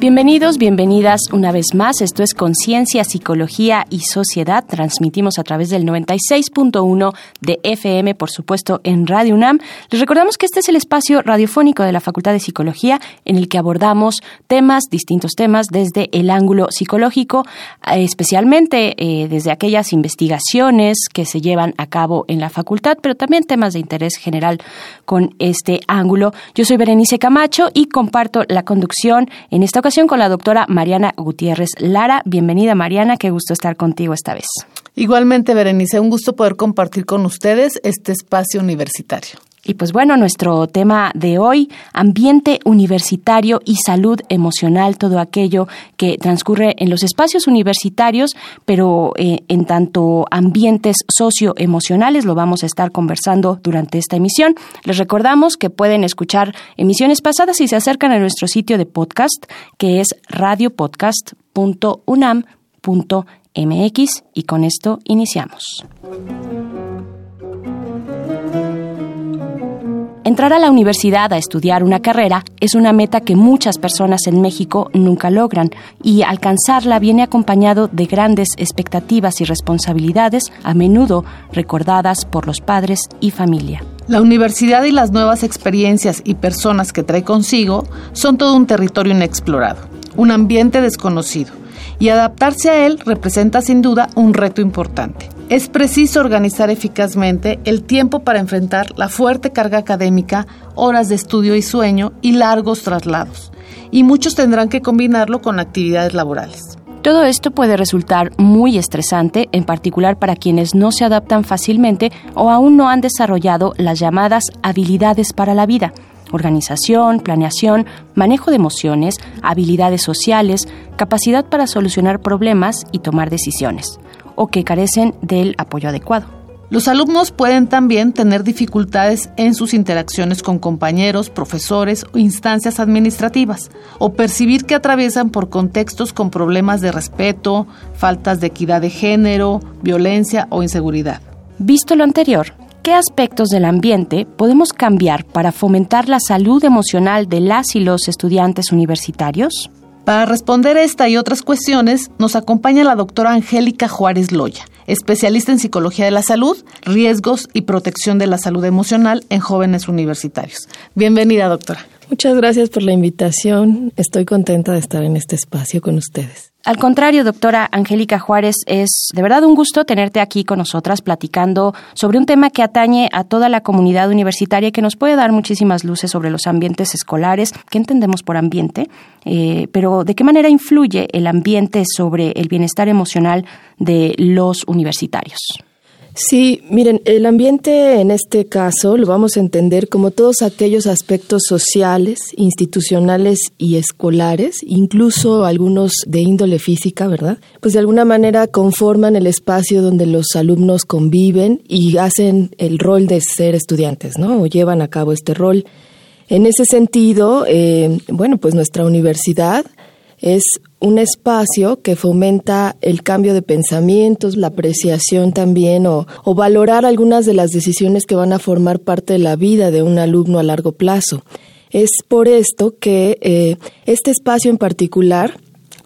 Bienvenidos, bienvenidas una vez más. Esto es Conciencia, Psicología y Sociedad. Transmitimos a través del 96.1 de FM, por supuesto, en Radio UNAM. Les recordamos que este es el espacio radiofónico de la Facultad de Psicología en el que abordamos temas, distintos temas, desde el ángulo psicológico, eh, especialmente eh, desde aquellas investigaciones que se llevan a cabo en la facultad, pero también temas de interés general con este ángulo. Yo soy Berenice Camacho y comparto la conducción en esta ocasión con la doctora Mariana Gutiérrez Lara. Bienvenida Mariana, qué gusto estar contigo esta vez. Igualmente, Berenice, un gusto poder compartir con ustedes este espacio universitario. Y pues bueno, nuestro tema de hoy, ambiente universitario y salud emocional, todo aquello que transcurre en los espacios universitarios, pero eh, en tanto ambientes socioemocionales, lo vamos a estar conversando durante esta emisión. Les recordamos que pueden escuchar emisiones pasadas y se acercan a nuestro sitio de podcast, que es radiopodcast.unam.mx y con esto iniciamos. Entrar a la universidad a estudiar una carrera es una meta que muchas personas en México nunca logran y alcanzarla viene acompañado de grandes expectativas y responsabilidades, a menudo recordadas por los padres y familia. La universidad y las nuevas experiencias y personas que trae consigo son todo un territorio inexplorado, un ambiente desconocido, y adaptarse a él representa sin duda un reto importante. Es preciso organizar eficazmente el tiempo para enfrentar la fuerte carga académica, horas de estudio y sueño y largos traslados. Y muchos tendrán que combinarlo con actividades laborales. Todo esto puede resultar muy estresante, en particular para quienes no se adaptan fácilmente o aún no han desarrollado las llamadas habilidades para la vida organización, planeación, manejo de emociones, habilidades sociales, capacidad para solucionar problemas y tomar decisiones o que carecen del apoyo adecuado. Los alumnos pueden también tener dificultades en sus interacciones con compañeros, profesores o instancias administrativas, o percibir que atraviesan por contextos con problemas de respeto, faltas de equidad de género, violencia o inseguridad. Visto lo anterior, ¿qué aspectos del ambiente podemos cambiar para fomentar la salud emocional de las y los estudiantes universitarios? Para responder esta y otras cuestiones, nos acompaña la doctora Angélica Juárez Loya, especialista en psicología de la salud, riesgos y protección de la salud emocional en jóvenes universitarios. Bienvenida, doctora. Muchas gracias por la invitación. Estoy contenta de estar en este espacio con ustedes. Al contrario, doctora Angélica Juárez, es de verdad un gusto tenerte aquí con nosotras platicando sobre un tema que atañe a toda la comunidad universitaria y que nos puede dar muchísimas luces sobre los ambientes escolares. ¿Qué entendemos por ambiente? Eh, pero ¿de qué manera influye el ambiente sobre el bienestar emocional de los universitarios? Sí, miren, el ambiente en este caso lo vamos a entender como todos aquellos aspectos sociales, institucionales y escolares, incluso algunos de índole física, ¿verdad? Pues de alguna manera conforman el espacio donde los alumnos conviven y hacen el rol de ser estudiantes, ¿no? O llevan a cabo este rol. En ese sentido, eh, bueno, pues nuestra universidad es un espacio que fomenta el cambio de pensamientos, la apreciación también o, valorar algunas de las decisiones que van a formar parte de la vida de un alumno a largo plazo. Es por esto que eh, este espacio en particular,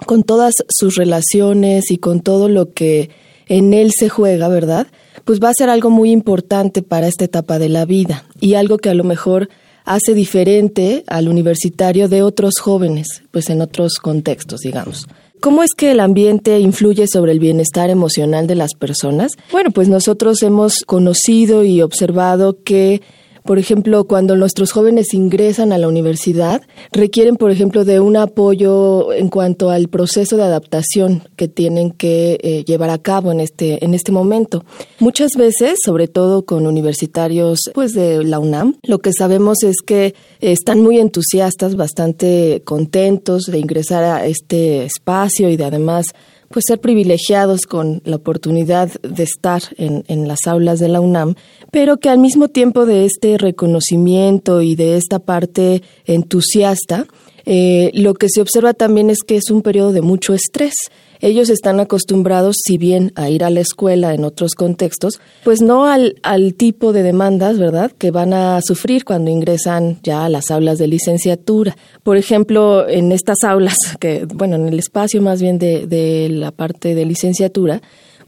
con todas sus relaciones y con todo lo que en él se juega, ¿verdad? Pues va a ser algo muy importante para esta etapa de la vida y algo que a lo mejor hace diferente al universitario de otros jóvenes, pues en otros contextos, digamos. ¿Cómo es que el ambiente influye sobre el bienestar emocional de las personas? Bueno, pues nosotros hemos conocido y observado que por ejemplo, cuando nuestros jóvenes ingresan a la universidad, requieren, por ejemplo, de un apoyo en cuanto al proceso de adaptación que tienen que eh, llevar a cabo en este, en este momento. Muchas veces, sobre todo con universitarios pues, de la UNAM, lo que sabemos es que están muy entusiastas, bastante contentos de ingresar a este espacio y de además pues ser privilegiados con la oportunidad de estar en, en, las aulas de la UNAM, pero que al mismo tiempo de este reconocimiento y de esta parte entusiasta, eh, lo que se observa también es que es un periodo de mucho estrés. Ellos están acostumbrados, si bien a ir a la escuela en otros contextos, pues no al, al tipo de demandas, ¿verdad?, que van a sufrir cuando ingresan ya a las aulas de licenciatura. Por ejemplo, en estas aulas, que, bueno, en el espacio más bien de, de la parte de licenciatura,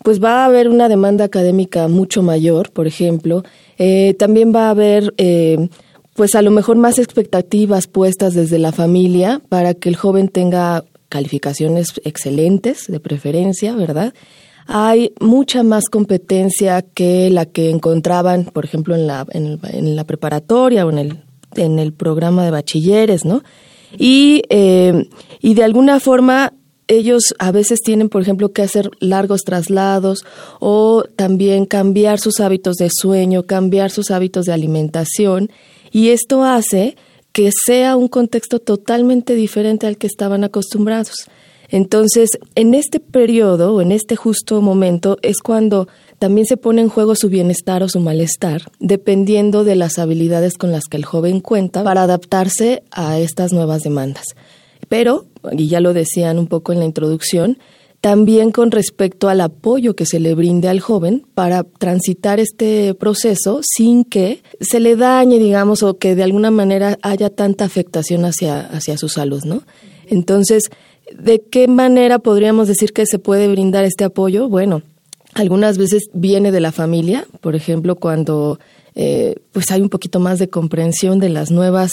pues va a haber una demanda académica mucho mayor, por ejemplo. Eh, también va a haber eh, pues a lo mejor más expectativas puestas desde la familia para que el joven tenga calificaciones excelentes, de preferencia, ¿verdad? Hay mucha más competencia que la que encontraban, por ejemplo, en la, en, la preparatoria o en el, en el programa de bachilleres, ¿no? Y, eh, y de alguna forma ellos a veces tienen, por ejemplo, que hacer largos traslados o también cambiar sus hábitos de sueño, cambiar sus hábitos de alimentación y esto hace que sea un contexto totalmente diferente al que estaban acostumbrados. Entonces, en este periodo o en este justo momento es cuando también se pone en juego su bienestar o su malestar, dependiendo de las habilidades con las que el joven cuenta para adaptarse a estas nuevas demandas. Pero, y ya lo decían un poco en la introducción, también con respecto al apoyo que se le brinde al joven para transitar este proceso sin que se le dañe, digamos, o que de alguna manera haya tanta afectación hacia, hacia su salud, ¿no? Entonces, ¿de qué manera podríamos decir que se puede brindar este apoyo? Bueno, algunas veces viene de la familia, por ejemplo, cuando eh, pues hay un poquito más de comprensión de las nuevas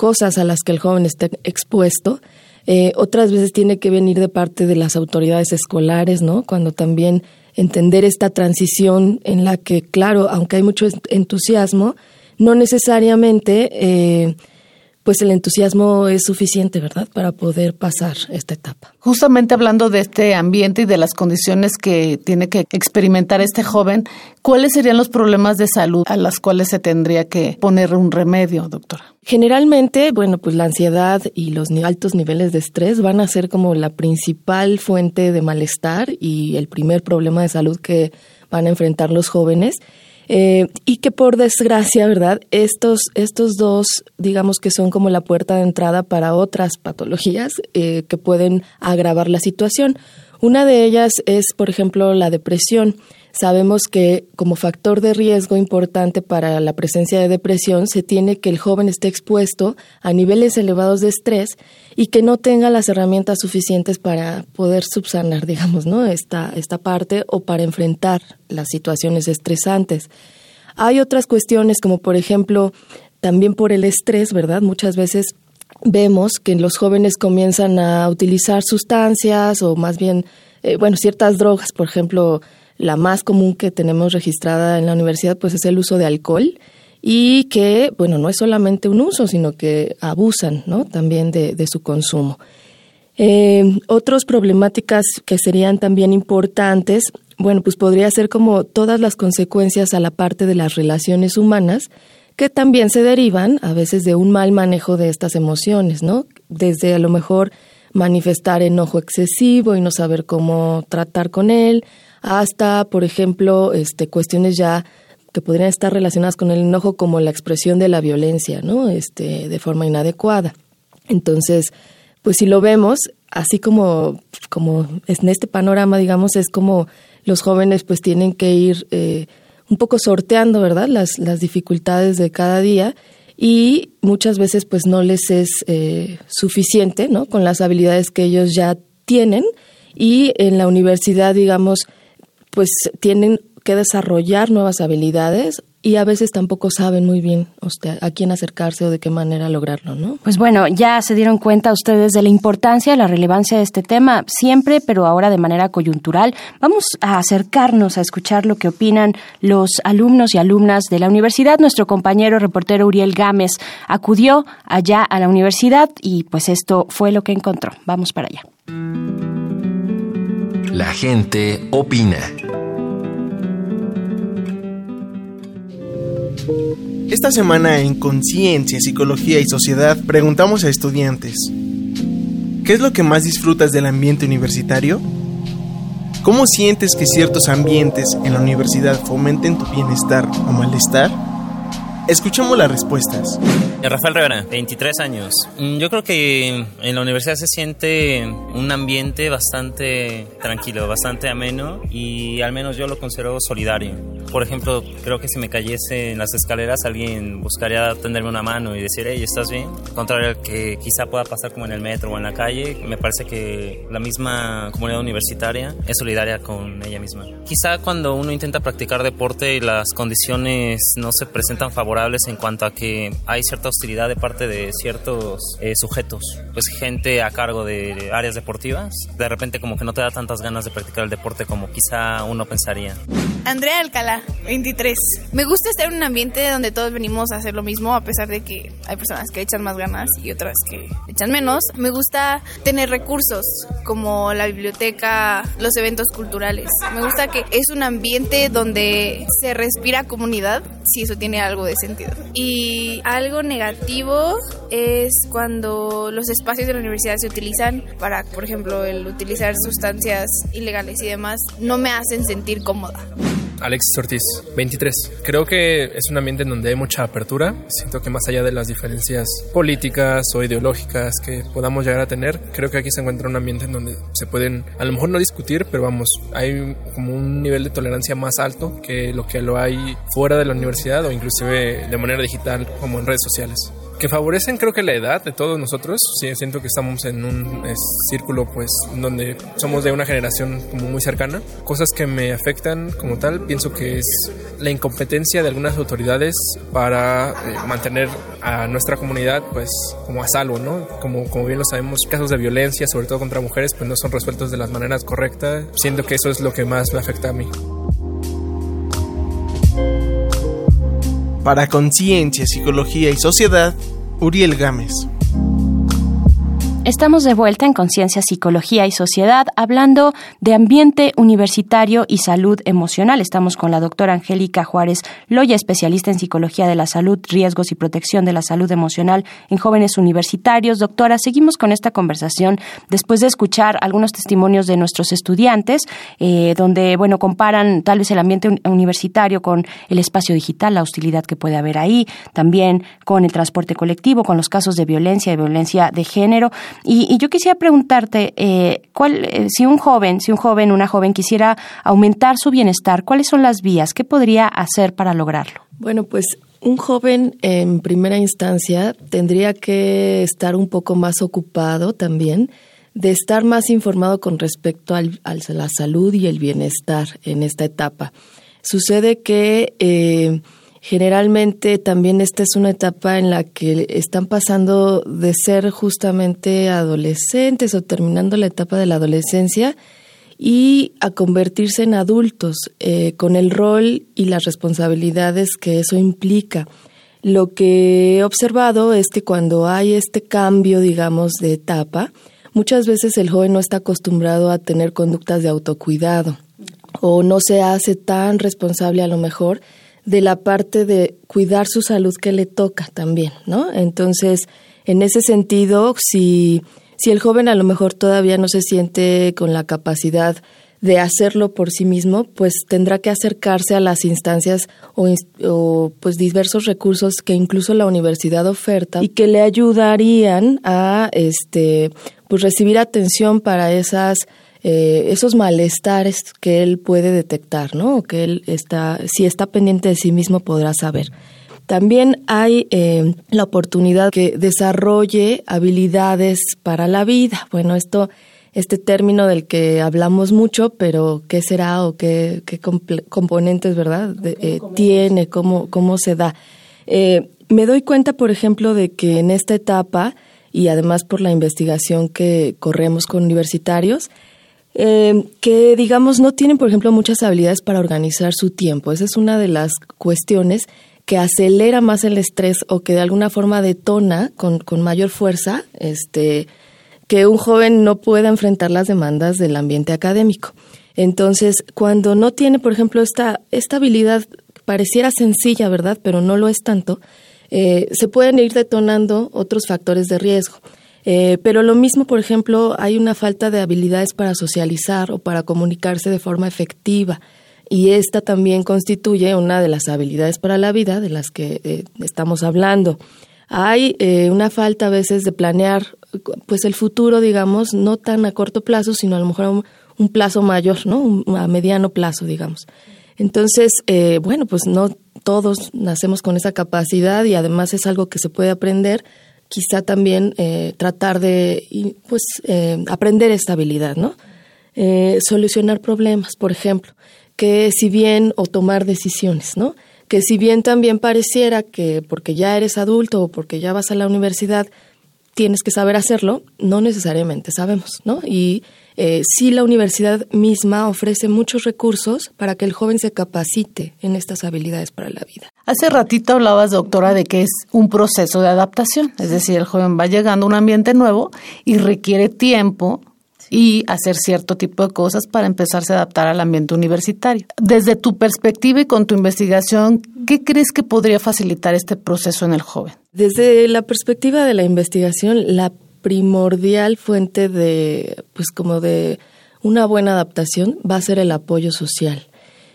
cosas a las que el joven está expuesto eh, otras veces tiene que venir de parte de las autoridades escolares, ¿no? Cuando también entender esta transición en la que, claro, aunque hay mucho entusiasmo, no necesariamente eh, pues el entusiasmo es suficiente, ¿verdad?, para poder pasar esta etapa. Justamente hablando de este ambiente y de las condiciones que tiene que experimentar este joven, ¿cuáles serían los problemas de salud a los cuales se tendría que poner un remedio, doctora? Generalmente, bueno, pues la ansiedad y los altos niveles de estrés van a ser como la principal fuente de malestar y el primer problema de salud que van a enfrentar los jóvenes. Eh, y que por desgracia, ¿verdad? Estos, estos dos, digamos que son como la puerta de entrada para otras patologías eh, que pueden agravar la situación. Una de ellas es, por ejemplo, la depresión. Sabemos que como factor de riesgo importante para la presencia de depresión se tiene que el joven esté expuesto a niveles elevados de estrés y que no tenga las herramientas suficientes para poder subsanar, digamos, ¿no? esta, esta parte o para enfrentar las situaciones estresantes. Hay otras cuestiones como por ejemplo también por el estrés, ¿verdad? Muchas veces vemos que los jóvenes comienzan a utilizar sustancias o más bien, eh, bueno, ciertas drogas, por ejemplo, la más común que tenemos registrada en la universidad pues es el uso de alcohol y que, bueno, no es solamente un uso, sino que abusan ¿no? también de, su consumo. Eh, otras problemáticas que serían también importantes, bueno, pues podría ser como todas las consecuencias a la parte de las relaciones humanas, que también se derivan a veces de un mal manejo de estas emociones, ¿no? Desde a lo mejor manifestar enojo excesivo y no saber cómo tratar con él, hasta, por ejemplo, este, cuestiones ya que podrían estar relacionadas con el enojo como la expresión de la violencia, ¿no? Este, de forma inadecuada. Entonces, pues si lo vemos, así como, como en este panorama, digamos, es como los jóvenes pues tienen que ir eh, un poco sorteando, ¿verdad? Las, las dificultades de cada día y muchas veces pues no les es eh, suficiente, ¿no? Con las habilidades que ellos ya tienen y en la universidad, digamos, pues tienen que desarrollar nuevas habilidades y a veces tampoco saben muy bien a quién acercarse o de qué manera lograrlo, ¿no? Pues bueno, ya se dieron cuenta ustedes de la importancia, la relevancia de este tema, siempre, pero ahora de manera coyuntural. Vamos a acercarnos a escuchar lo que opinan los alumnos y alumnas de la universidad. Nuestro compañero reportero Uriel Gámez acudió allá a la universidad y pues esto fue lo que encontró. Vamos para allá. La gente opina. Esta semana en Conciencia, Psicología y Sociedad preguntamos a estudiantes, ¿qué es lo que más disfrutas del ambiente universitario? ¿Cómo sientes que ciertos ambientes en la universidad fomenten tu bienestar o malestar? Escuchemos las respuestas. Rafael Rivera, 23 años. Mm, yo creo que en la universidad se siente un ambiente bastante tranquilo, bastante ameno y al menos yo lo considero solidario. Por ejemplo, creo que si me cayese en las escaleras alguien buscaría tenderme una mano y decir, hey, ¿estás bien? Contrario al que quizá pueda pasar como en el metro o en la calle, me parece que la misma comunidad universitaria es solidaria con ella misma. Quizá cuando uno intenta practicar deporte y las condiciones no se presentan favorables en cuanto a que hay cierta hostilidad de parte de ciertos eh, sujetos, pues gente a cargo de áreas deportivas, de repente como que no te da tantas ganas de practicar el deporte como quizá uno pensaría. Andrea Alcalá, 23. Me gusta estar en un ambiente donde todos venimos a hacer lo mismo, a pesar de que hay personas que echan más ganas y otras que echan menos. Me gusta tener recursos como la biblioteca, los eventos culturales. Me gusta que es un ambiente donde se respira comunidad, si eso tiene algo de sentido. Y algo negativo es cuando los espacios de la universidad se utilizan para, por ejemplo, el utilizar sustancias ilegales y demás, no me hacen sentir cómoda. Alexis Ortiz, 23. Creo que es un ambiente en donde hay mucha apertura. Siento que más allá de las diferencias políticas o ideológicas que podamos llegar a tener, creo que aquí se encuentra un ambiente en donde se pueden, a lo mejor no discutir, pero vamos, hay como un nivel de tolerancia más alto que lo que lo hay fuera de la universidad o inclusive de manera digital como en redes sociales que favorecen creo que la edad de todos nosotros. Sí, siento que estamos en un círculo pues donde somos de una generación como muy cercana. Cosas que me afectan como tal, pienso que es la incompetencia de algunas autoridades para eh, mantener a nuestra comunidad pues como a salvo, ¿no? Como, como bien lo sabemos, casos de violencia, sobre todo contra mujeres, pues no son resueltos de las maneras correctas. Siento que eso es lo que más me afecta a mí. Para Conciencia, Psicología y Sociedad, Uriel Gámez. Estamos de vuelta en Conciencia, Psicología y Sociedad hablando de ambiente universitario y salud emocional. Estamos con la doctora Angélica Juárez Loya, especialista en Psicología de la Salud, Riesgos y Protección de la Salud Emocional en jóvenes universitarios. Doctora, seguimos con esta conversación después de escuchar algunos testimonios de nuestros estudiantes, eh, donde, bueno, comparan tal vez el ambiente universitario con el espacio digital, la hostilidad que puede haber ahí, también con el transporte colectivo, con los casos de violencia y violencia de género. Y, yo quisiera preguntarte, eh, ¿cuál, eh, si un joven, si un joven, una joven quisiera aumentar su bienestar, ¿cuáles son las vías? ¿Qué podría hacer para lograrlo? Bueno, pues un joven en primera instancia tendría que estar un poco más ocupado también de estar más informado con respecto al, a la salud y el bienestar en esta etapa. Sucede que eh, Generalmente también esta es una etapa en la que están pasando de ser justamente adolescentes o terminando la etapa de la adolescencia y a convertirse en adultos eh, con el rol y las responsabilidades que eso implica. Lo que he observado es que cuando hay este cambio, digamos, de etapa, muchas veces el joven no está acostumbrado a tener conductas de autocuidado o no se hace tan responsable a lo mejor de la parte de cuidar su salud que le toca también, ¿no? Entonces, en ese sentido, si, si el joven a lo mejor todavía no se siente con la capacidad de hacerlo por sí mismo, pues tendrá que acercarse a las instancias o, pues diversos recursos que incluso la universidad oferta y que le ayudarían a este pues recibir atención para esas eh, esos malestares que él puede detectar, ¿no? O que él está, si está pendiente de sí mismo, podrá saber. También hay eh, la oportunidad que desarrolle habilidades para la vida. Bueno, esto este término del que hablamos mucho, pero qué será o qué, componentes, ¿verdad? Eh, tiene, cómo, cómo se da. Eh, me doy cuenta, por ejemplo, de que en esta etapa, y además por la investigación que corremos con universitarios, eh, que digamos no tienen, por ejemplo, muchas habilidades para organizar su tiempo. Esa es una de las cuestiones que acelera más el estrés o que de alguna forma detona con, con mayor fuerza este, que un joven no pueda enfrentar las demandas del ambiente académico. Entonces, cuando no tiene, por ejemplo, esta, esta habilidad, pareciera sencilla, ¿verdad? Pero no lo es tanto, eh, se pueden ir detonando otros factores de riesgo. Eh, pero lo mismo, por ejemplo, hay una falta de habilidades para socializar o para comunicarse de forma efectiva. Y esta también constituye una de las habilidades para la vida de las que eh, estamos hablando. Hay una falta a veces de planear pues el futuro, digamos, no tan a corto plazo, sino a lo mejor un, plazo mayor, ¿no? a mediano plazo, digamos. Entonces, eh, bueno, pues no todos nacemos con esa capacidad y además es algo que se puede aprender. Quizá también eh, tratar de, pues, eh, aprender esta habilidad, ¿no? solucionar problemas, por ejemplo, que si bien, o tomar decisiones, ¿no? Que si bien también pareciera que porque ya eres adulto o porque ya vas a la universidad, tienes que saber hacerlo, no necesariamente sabemos, ¿no? Y eh, sí la universidad misma ofrece muchos recursos para que el joven se capacite en estas habilidades para la vida. Hace ratito hablabas, doctora, de que es un proceso de adaptación, es decir, el joven va llegando a un ambiente nuevo y requiere tiempo y hacer cierto tipo de cosas para empezarse a adaptar al ambiente universitario. Desde tu perspectiva y con tu investigación, ¿qué crees que podría facilitar este proceso en el joven? Desde la perspectiva de la investigación, la primordial fuente de, pues como de una buena adaptación va a ser el apoyo social.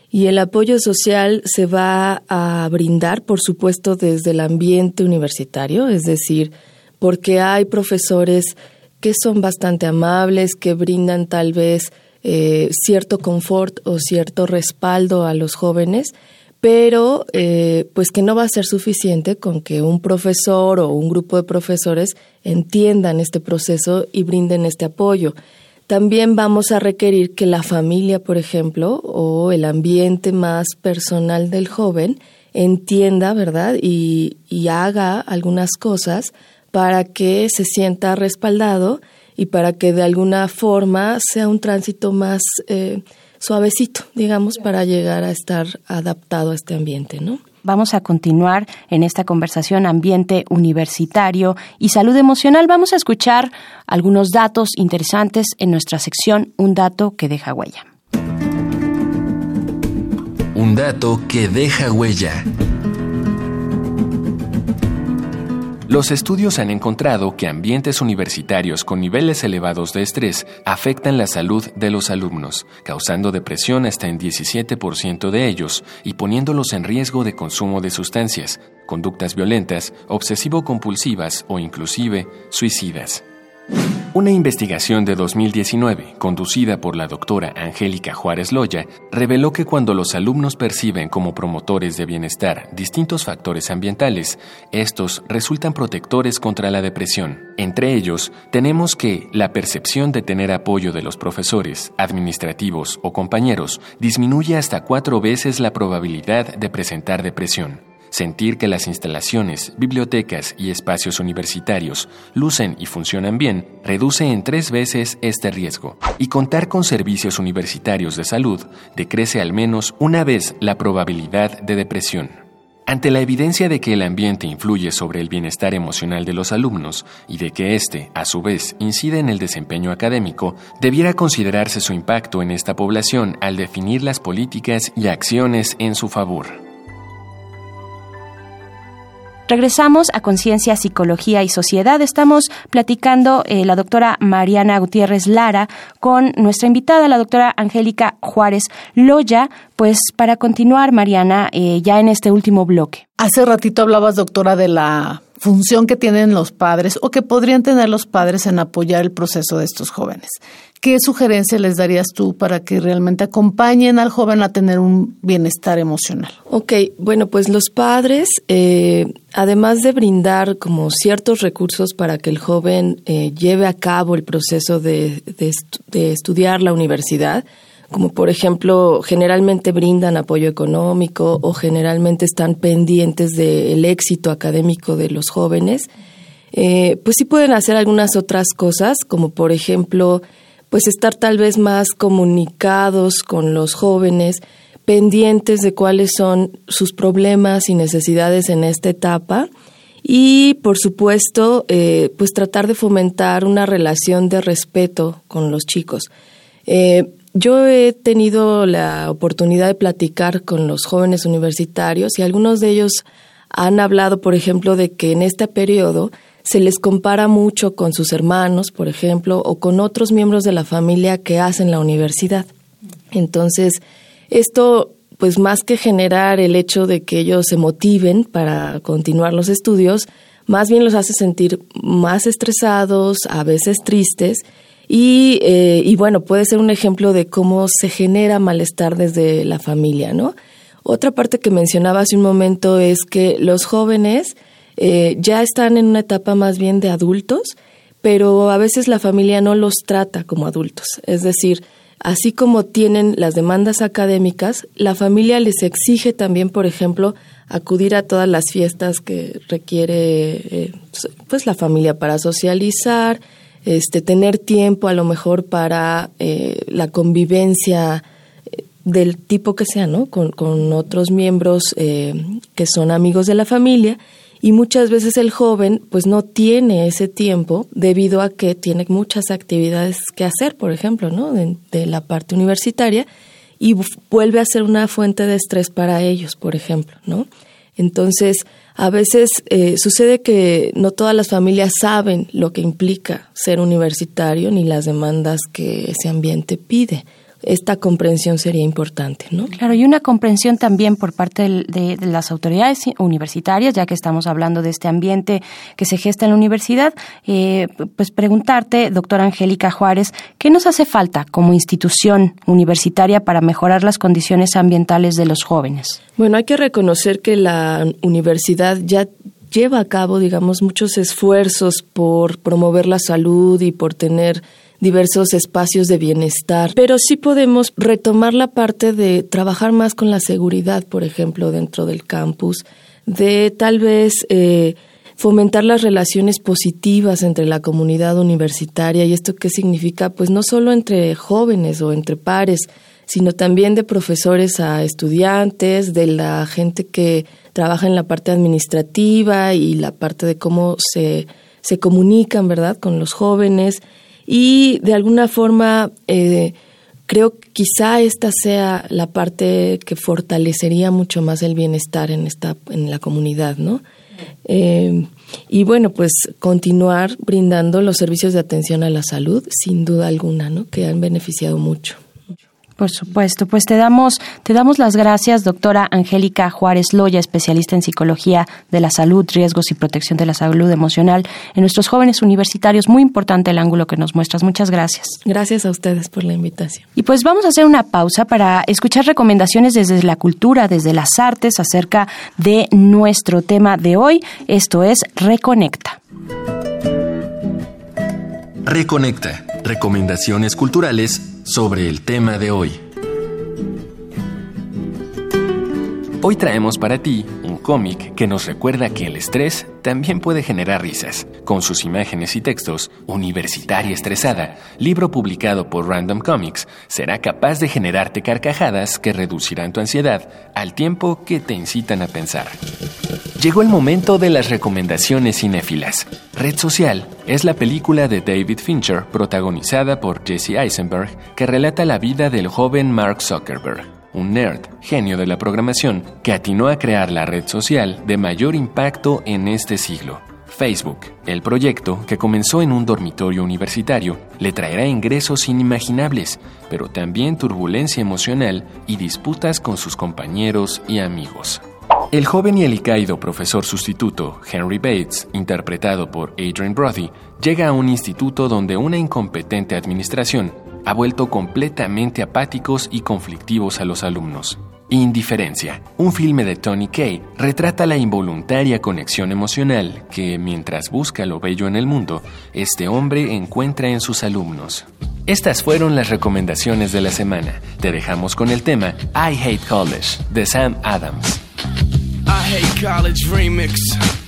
Y el apoyo social se va a brindar, por supuesto, desde el ambiente universitario, es decir, porque hay profesores que son bastante amables, que brindan tal vez eh, cierto confort o cierto respaldo a los jóvenes, pero eh, pues que no va a ser suficiente con que un profesor o un grupo de profesores entiendan este proceso y brinden este apoyo. También vamos a requerir que la familia, por ejemplo, o el ambiente más personal del joven entienda, ¿verdad? Y, y haga algunas cosas para que se sienta respaldado y para que de alguna forma sea un tránsito más eh, suavecito, digamos, para llegar a estar adaptado a este ambiente, ¿no? Vamos a continuar en esta conversación ambiente universitario y salud emocional. Vamos a escuchar algunos datos interesantes en nuestra sección Un dato que deja huella. Un dato que deja huella. Los estudios han encontrado que ambientes universitarios con niveles elevados de estrés afectan la salud de los alumnos, causando depresión hasta en 17% de ellos y poniéndolos en riesgo de consumo de sustancias, conductas violentas, obsesivo-compulsivas o inclusive suicidas. Una investigación de 2019, conducida por la doctora Angélica Juárez Loya, reveló que cuando los alumnos perciben como promotores de bienestar distintos factores ambientales, estos resultan protectores contra la depresión. Entre ellos, tenemos que la percepción de tener apoyo de los profesores, administrativos o compañeros disminuye hasta cuatro veces la probabilidad de presentar depresión. Sentir que las instalaciones, bibliotecas y espacios universitarios lucen y funcionan bien reduce en tres veces este riesgo. Y contar con servicios universitarios de salud decrece al menos una vez la probabilidad de depresión. Ante la evidencia de que el ambiente influye sobre el bienestar emocional de los alumnos y de que éste, a su vez, incide en el desempeño académico, debiera considerarse su impacto en esta población al definir las políticas y acciones en su favor. Regresamos a Conciencia, Psicología y Sociedad. Estamos platicando eh, la doctora Mariana Gutiérrez Lara con nuestra invitada, la doctora Angélica Juárez Loya. Pues para continuar, Mariana, eh, ya en este último bloque. Hace ratito hablabas, doctora, de la función que tienen los padres o que podrían tener los padres en apoyar el proceso de estos jóvenes. ¿Qué sugerencia les darías tú para que realmente acompañen al joven a tener un bienestar emocional? Ok, bueno, pues los padres, eh, además de brindar como ciertos recursos para que el joven eh, lleve a cabo el proceso de, estudiar la universidad, como por ejemplo generalmente brindan apoyo económico o generalmente están pendientes del éxito académico de los jóvenes, eh, pues sí pueden hacer algunas otras cosas, como por ejemplo, pues estar tal vez más comunicados con los jóvenes, pendientes de cuáles son sus problemas y necesidades en esta etapa y por supuesto eh, pues tratar de fomentar una relación de respeto con los chicos. Eh, yo he tenido la oportunidad de platicar con los jóvenes universitarios y algunos de ellos han hablado, por ejemplo, de que en este periodo se les compara mucho con sus hermanos, por ejemplo, o con otros miembros de la familia que hacen la universidad. Entonces, esto, pues más que generar el hecho de que ellos se motiven para continuar los estudios, más bien los hace sentir más estresados, a veces tristes, y, eh, y bueno, puede ser un ejemplo de cómo se genera malestar desde la familia, ¿no? Otra parte que mencionaba hace un momento es que los jóvenes eh, ya están en una etapa más bien de adultos, pero a veces la familia no los trata como adultos. Es decir, así como tienen las demandas académicas, la familia les exige también, por ejemplo, acudir a todas las fiestas que requiere eh, pues la familia para socializar, este, tener tiempo a lo mejor para eh, la convivencia eh, del tipo que sea, ¿no? Con, con otros miembros eh, que son amigos de la familia y muchas veces el joven pues no tiene ese tiempo debido a que tiene muchas actividades que hacer, por ejemplo, ¿no? De, la parte universitaria y vuelve a ser una fuente de estrés para ellos, por ejemplo, ¿no? Entonces, a veces eh, sucede que no todas las familias saben lo que implica ser universitario ni las demandas que ese ambiente pide esta comprensión sería importante, ¿no? Claro, y una comprensión también por parte de, las autoridades universitarias, ya que estamos hablando de este ambiente que se gesta en la universidad, eh, pues preguntarte, doctora Angélica Juárez, ¿qué nos hace falta como institución universitaria para mejorar las condiciones ambientales de los jóvenes? Bueno, hay que reconocer que la universidad ya lleva a cabo, digamos, muchos esfuerzos por promover la salud y por tener diversos espacios de bienestar, pero sí podemos retomar la parte de trabajar más con la seguridad, por ejemplo, dentro del campus, de tal vez eh, fomentar las relaciones positivas entre la comunidad universitaria. Y esto qué significa, pues no solo entre jóvenes o entre pares, sino también de profesores a estudiantes, de la gente que trabaja en la parte administrativa y la parte de cómo se, se comunican, ¿verdad?, con los jóvenes y de alguna forma eh, creo que quizá esta sea la parte que fortalecería mucho más el bienestar en esta en la comunidad, ¿no? Eh, y bueno, pues continuar brindando los servicios de atención a la salud, sin duda alguna, ¿no? Que han beneficiado mucho. Por supuesto, pues te damos, te damos las gracias, doctora Angélica Juárez Loya, especialista en psicología de la salud, riesgos y protección de la salud emocional en nuestros jóvenes universitarios. Muy importante el ángulo que nos muestras. Muchas gracias. Gracias a ustedes por la invitación. Y pues vamos a hacer una pausa para escuchar recomendaciones desde la cultura, desde las artes, acerca de nuestro tema de hoy. Esto es Reconecta. Reconecta. Recomendaciones culturales sobre el tema de hoy. Hoy traemos para ti un cómic que nos recuerda que el estrés también puede generar risas. Con sus imágenes y textos, Universitaria Estresada, libro publicado por Random Comics, será capaz de generarte carcajadas que reducirán tu ansiedad al tiempo que te incitan a pensar. Llegó el momento de las recomendaciones cinéfilas. Red Social es la película de David Fincher protagonizada por Jesse Eisenberg que relata la vida del joven Mark Zuckerberg un nerd, genio de la programación, que atinó a crear la red social de mayor impacto en este siglo. Facebook, el proyecto, que comenzó en un dormitorio universitario, le traerá ingresos inimaginables, pero también turbulencia emocional y disputas con sus compañeros y amigos. El joven y el profesor sustituto, Henry Bates, interpretado por Adrian Brody, llega a un instituto donde una incompetente administración ha vuelto completamente apáticos y conflictivos a los alumnos. Indiferencia. Un filme de Tony Kay retrata la involuntaria conexión emocional que, mientras busca lo bello en el mundo, este hombre encuentra en sus alumnos. Estas fueron las recomendaciones de la semana. Te dejamos con el tema I Hate College de Sam Adams. I hate college remix.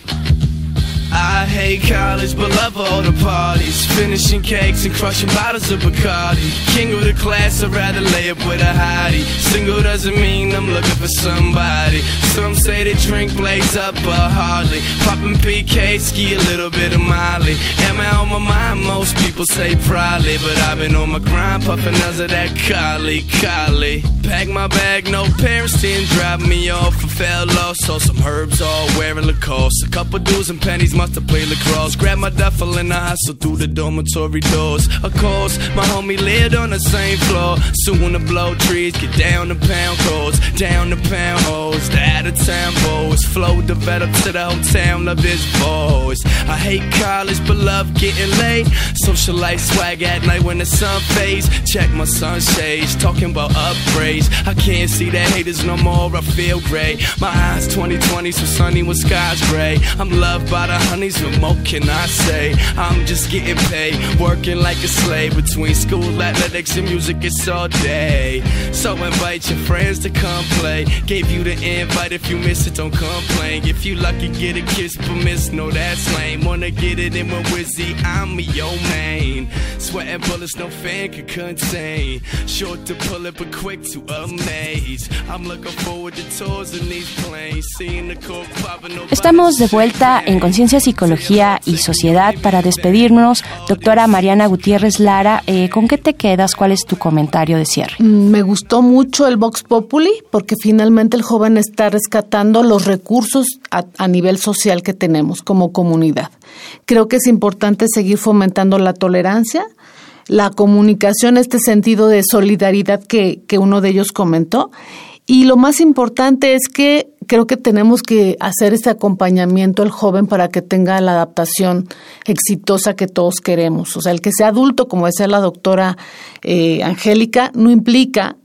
I hate college, but love all the parties. Finishing cakes and crushing bottles of Bacardi. King of the class, I'd rather lay up with a hottie. Single doesn't mean I'm looking for somebody. Some say they drink blaze up, but hardly. Popping PK, ski a little bit of Molly. Am I on my mind? Most people say probably. But I've been on my grind, puffing us of that Collie, Collie. Pack my bag, no parents didn't drop me off. I fell lost, saw some herbs all wearing Lacoste. A couple dudes and pennies must have played lacrosse. Grab my duffel and I hustle through the dormitory doors. Of course, my homie lived on the same floor. Soon to blow trees, get down to pound codes, down to pound holes. The out of town boys flow develop to the whole town. Love his boys. I hate college, but love getting late. Social life swag at night when the sun fades. Check my sunshades, talking about upgrades. I can't see the haters no more. I feel great. My eyes 2020, so sunny with skies gray. I'm loved by the honeys, what more can I say? I'm just getting paid, working like a slave between school, athletics, and music. It's all day. So invite your friends to come play. Gave you the invite. If you miss it, don't complain. If you lucky, get a kiss, but miss, no, that's lame. Wanna get it in my wizzy, I'm your main. Sweating bullets, no fan can contain. Short to pull it, but quick to amaze. I'm looking forward to tours in these planes. Seeing the coke popping Estamos de vuelta en Conciencia Psicología y Sociedad. Para despedirnos, doctora Mariana Gutiérrez Lara, eh, ¿con qué te quedas? ¿Cuál es tu comentario de cierre? Mm, me gustó mucho el Vox Populi porque finalmente el joven está rescatando los recursos a, a nivel social que tenemos como comunidad. Creo que es importante seguir fomentando la tolerancia, la comunicación, este sentido de solidaridad que, que uno de ellos comentó. Y lo más importante es que creo que tenemos que hacer este acompañamiento al joven para que tenga la adaptación exitosa que todos queremos. O sea, el que sea adulto, como decía la doctora eh, Angélica, no implica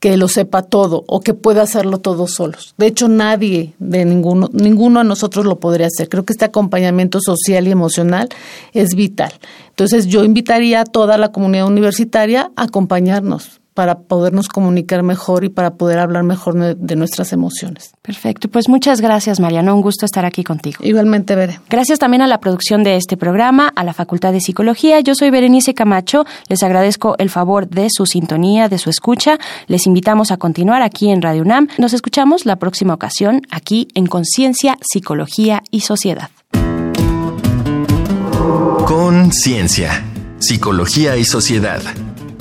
que lo sepa todo o que pueda hacerlo todos solos. De hecho, nadie de ninguno, ninguno de nosotros lo podría hacer. Creo que este acompañamiento social y emocional es vital. Entonces, yo invitaría a toda la comunidad universitaria a acompañarnos para podernos comunicar mejor y para poder hablar mejor de nuestras emociones. Perfecto, pues muchas gracias Mariano, un gusto estar aquí contigo. Igualmente, Bere. Gracias también a la producción de este programa, a la Facultad de Psicología. Yo soy Berenice Camacho, les agradezco el favor de su sintonía, de su escucha. Les invitamos a continuar aquí en Radio UNAM. Nos escuchamos la próxima ocasión aquí en Conciencia, Psicología y Sociedad. Conciencia, Psicología y Sociedad.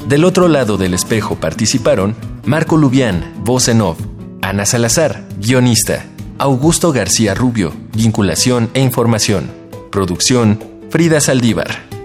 Del otro lado del espejo participaron Marco Lubián, voz en off, Ana Salazar, guionista, Augusto García Rubio, vinculación e información, producción, Frida Saldívar.